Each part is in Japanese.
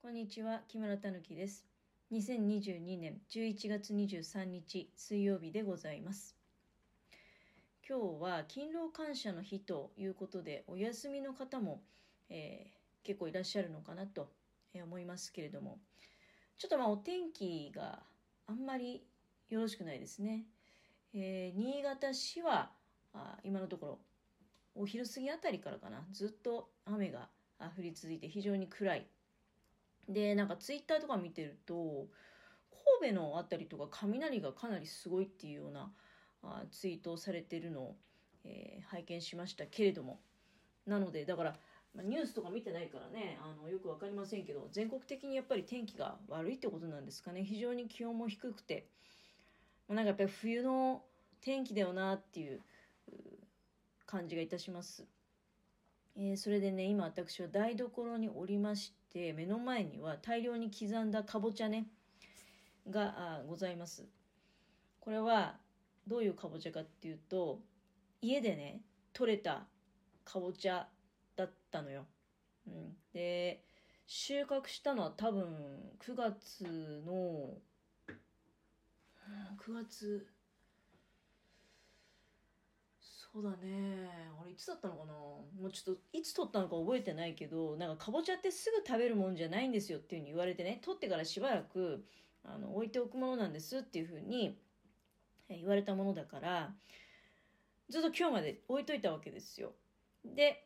こんにちは、木村たぬきです。2022年11月23日水曜日でございます。今日は勤労感謝の日ということで、お休みの方も、えー結構いらっしゃるのかなと思いますけれども、ちょっとまあお天気があんまりよろしくないですね。えー新潟市はあ今のところお昼過ぎあたりからかなずっと雨が降り続いて非常に暗いでなんかツイッターとか見てると神戸のあたりとか雷がかなりすごいっていうようなあツイートをされてるのを、えー拝見しましたけれども。なのでだからまニュースとか見てないからねあのよく分かりませんけど全国的にやっぱり天気が悪いってことなんですかね。非常に気温も低くて。もうなんかやっぱり冬の天気だよなっていう感じがいたします。えーそれでね今私は台所におりまして目の前には大量に刻んだかぼちゃねがあございます。これはどういうかぼちゃかっていうと家でね取れたかぼちゃだったのよ、うん、で収穫したのは多分9月の9月そうだね。あれいつだったのかな？もうちょっといつ取ったのか覚えてないけどなんかかぼちゃってすぐ食べるもんじゃないんですよっていうふうに言われてね。取ってからしばらくあの置いておくものなんですっていうふうに言われたものだからずっと今日まで置いといたわけですよ。で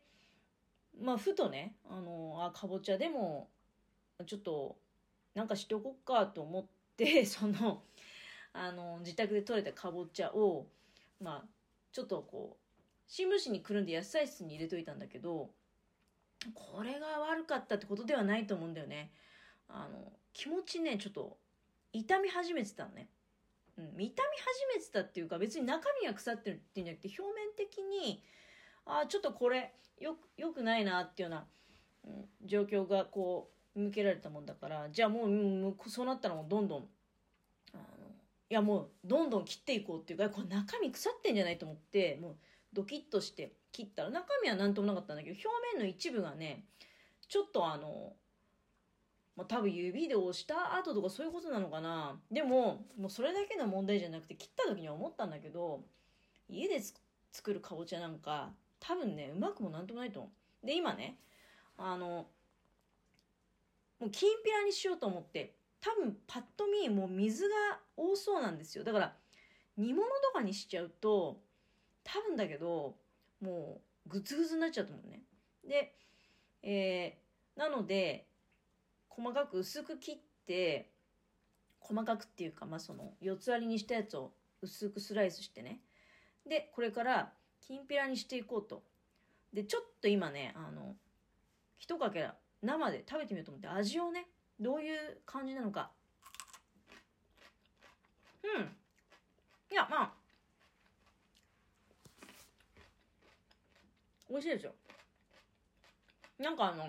まあふとねあのあかぼちゃでもちょっとなんかしておこっかと思って そのあの自宅で採れたかぼちゃをまあちょっとこう新聞紙にくるんで野菜室に入れといたんだけどこれが悪かったってことではないと思うんだよね。あの気持ちねちょっと痛み始めてたのね、うん、痛み始めてたっていうか別に中身が腐ってるっていうんじゃなくて表面的にああちょっとこれよよくないなっていうような、うん、状況がこう向けられたもんだからじゃあもう,そうなったらもうどんどんいやもうどんどん切っていこうっていうかこれ中身腐ってんじゃないと思ってもうドキッとして切ったら中身は何ともなかったんだけど表面の一部がねちょっとあの、まあ、多分指で押した後とかそういうことなのかな。でももうそれだけの問題じゃなくて切った時には思ったんだけど家で作るかぼちゃなんか多分ねうまくもなんともないと思う。で今ねあのもうきんぴらにしようと思って多分パッと見もう水が多そうなんですよ。だから煮物とかにしちゃうと多分だけどもうグツグツになっちゃうと思う。ねで、えーなので細かく薄く切って細かくっていうかまあその四つ割りにしたやつを薄くスライスしてね。でこれからきんぴらにしていこうと。でちょっと今ねあの一かけら生で食べてみようと思って味をねどういう感じなのか。うん。いやまあ。美味しいですよ。なんかあの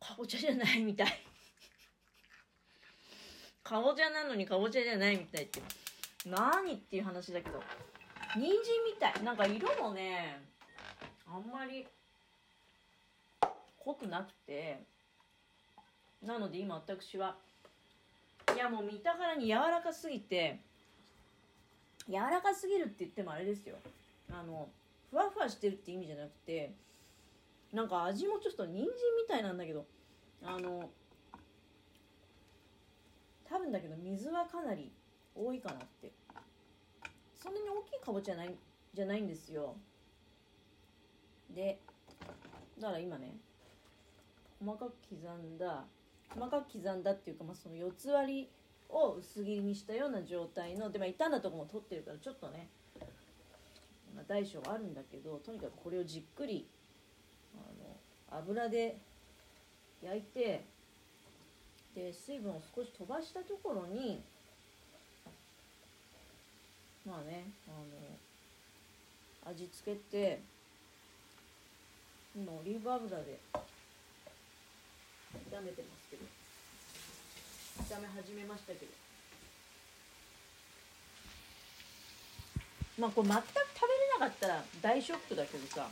かぼちゃじゃないみたい。かぼちゃなのにかぼちゃじゃないみたいって何っていう話だけど。人参みたい。なんか色もねあんまり濃くなくて。なので今私はいやもう見たからに柔らかすぎて柔らかすぎるって言ってもあれですよ。あのふわふわしてるって意味じゃなくてなんか味もちょっと人参みたいなんだけどあの多分だけど水はかなり多いかなって。そんなに大きいかぼちゃないじゃないんですよ。でだから今ね細かく刻んだ細かく刻んだっていうか、まあ、その四つ割りを薄切りにしたような状態ので、まあ、傷んだとこも取ってるからちょっとね、まあ、大小あるんだけどとにかくこれをじっくりあの油で焼いてで水分を少し飛ばしたところにまあねあの味付けて今オリーブ油で炒めてますけど。炒め始めましたけど。まあこれ全く食べれなかったら大ショックだけどさ。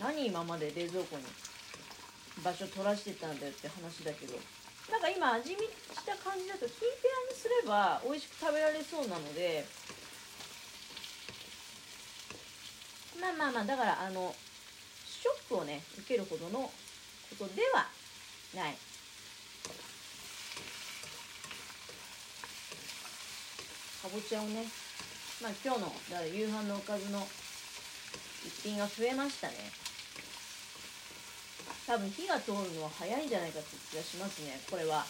何今まで冷蔵庫に場所取らしてたんだよって話だけど。なんか今味見した感じだときんぴらにすれば美味しく食べられそうなので。まあまあまあだからあのショックをね受けるほどのことではない。かぼちゃをねまあ今日のだから夕飯のおかずの一品が増えましたね。多分火が通るのは早いんじゃないかって気がしますねこれは。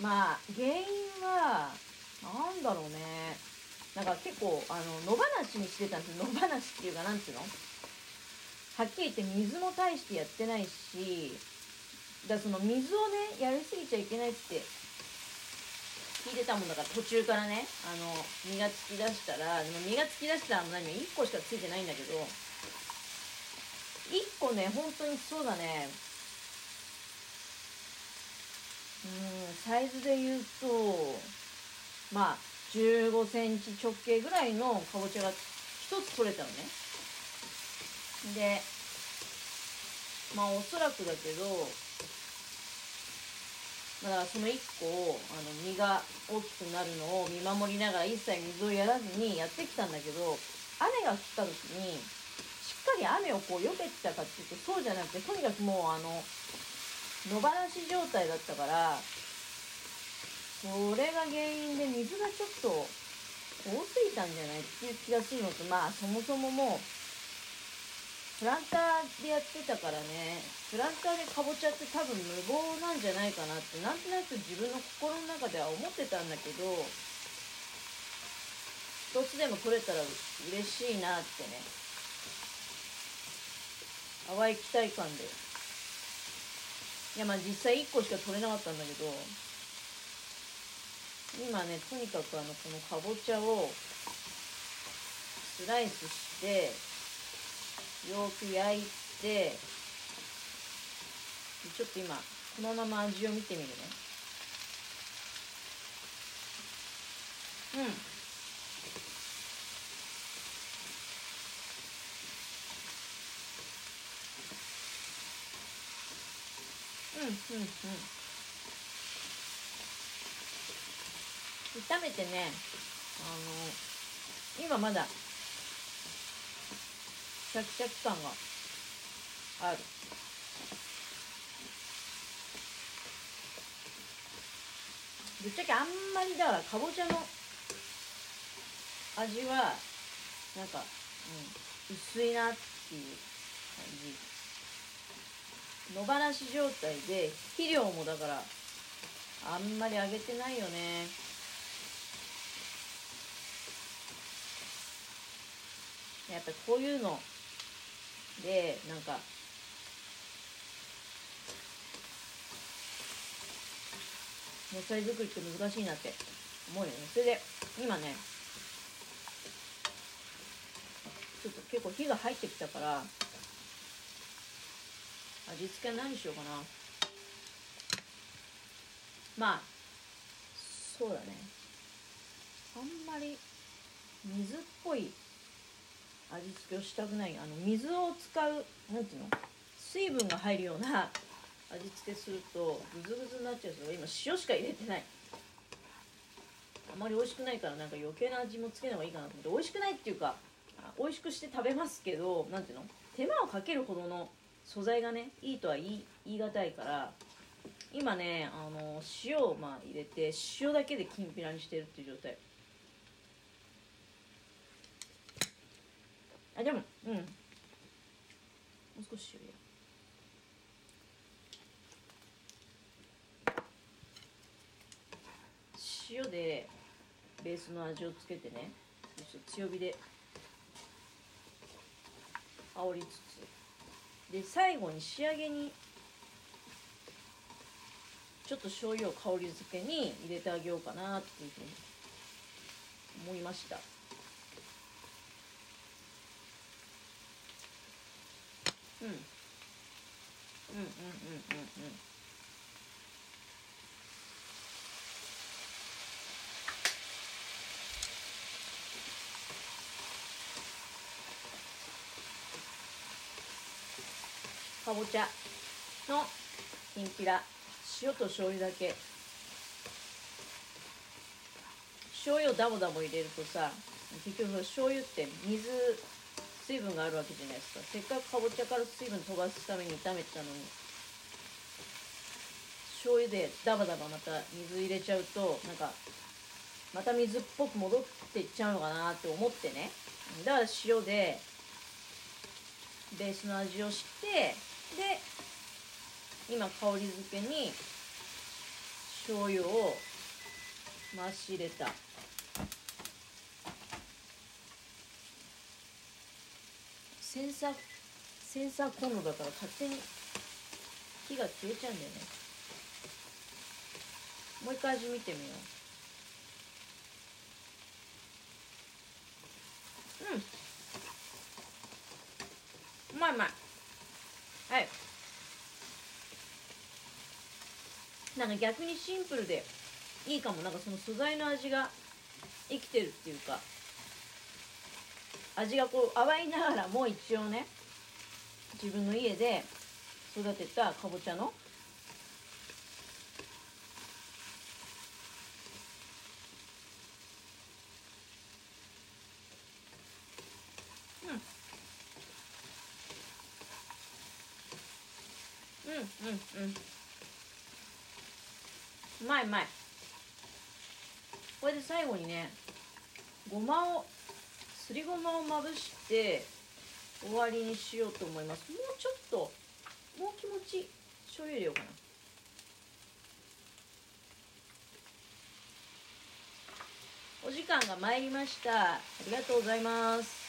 まあ原因はなんだろうね。なんか結構あの野放しにしてたんです。野放しっていうかなんていうの？はっきり言って水も大してやってないしだその水をねやりすぎちゃいけないって聞いてたもんだから途中からねあの実がつきだしたらでも実がつきだしたら何1個しかついてないんだけど1個ね本当にそうだねうんサイズで言うとまあ15センチ直径ぐらいのかぼちゃが1つ取れたのね。でまあおそらくだけどだその1個をあの実が大きくなるのを見守りながら一切水をやらずにやってきたんだけど雨が降った時にしっかり雨をこう避けてたかっていうとそうじゃなくてとにかくもうあの野放し状態だったからそれが原因で水がちょっと多すぎたんじゃないっていう気がするのとまあそもそももうプランターでやってたからねプランターでかぼちゃって多分無謀なんじゃないかなってなんとなく自分の心の中では思ってたんだけど一つでも取れたら嬉しいなってね淡い期待感で。いやまあ実際1個しか取れなかったんだけど今ねとにかくあのこのかぼちゃをスライスしてよく焼いてちょっと今このまま味を見てみるね。うん。うんうんうん。炒めてねあの今まだシャキシャキ感がある。ぶっちゃけあんまりだからかぼちゃの味はなんか、うん、薄いなっていう感じ。野放し状態で肥料もだからあんまりあげてないよね。やっぱこういうのでなんか野菜作りって難しいなって思うよね。それで今ねちょっと結構火が入ってきたから味付け何しようかな。まあそうだね。あんまり水っぽい味付けをしたくないあの水を使う何ていうの？水分が入るような 味付けするとグズグズになっちゃうから今塩しか入れてない。あまり美味しくないからなんか余計な味もつけない方がいいかなと思って。美味しくないっていうか美味しくして食べますけど何ていうの？手間をかけるほどの素材がねいいとは言い言い難いから今ねあの塩をまあ入れて塩だけできんぴらにしてるっていう状態。あでもうん。もう少し塩塩でベースの味をつけてね。強火で。煽りつつ。で最後に仕上げに。ちょっと醤油を香り付けに入れてあげようかなっていうふうに思いました。うん、うんうんうんうんうん。かぼちゃのきんぴら。塩と醤油だけ。醤油をダボダボ入れるとさ結局醤油って水水分があるわけじゃないですか。せっかくかぼちゃから水分飛ばすために炒めてたのに。醤油でダバダバまた水入れちゃうとなんかまた水っぽく戻っていっちゃうのかなって思ってね。だから塩でベースの味をしてで今香り付けに醤油を回し入れた。センサーセンサーコンロだから勝手に火が消えちゃうんだよね。もう一回味見てみよう。うん。うまいうまい。はい。なんか逆にシンプルでいいかも。なんかその素材の味が生きてるっていうか。味がこう淡いながらも一応ね自分の家で育てたかぼちゃの。うん。うん。うん。うん。うまいうまい。これで最後にねごまをすりごまをまぶして終わりにしようと思います。もうちょっともう気持ち醤油入れようかな。お時間が参りました。ありがとうございます。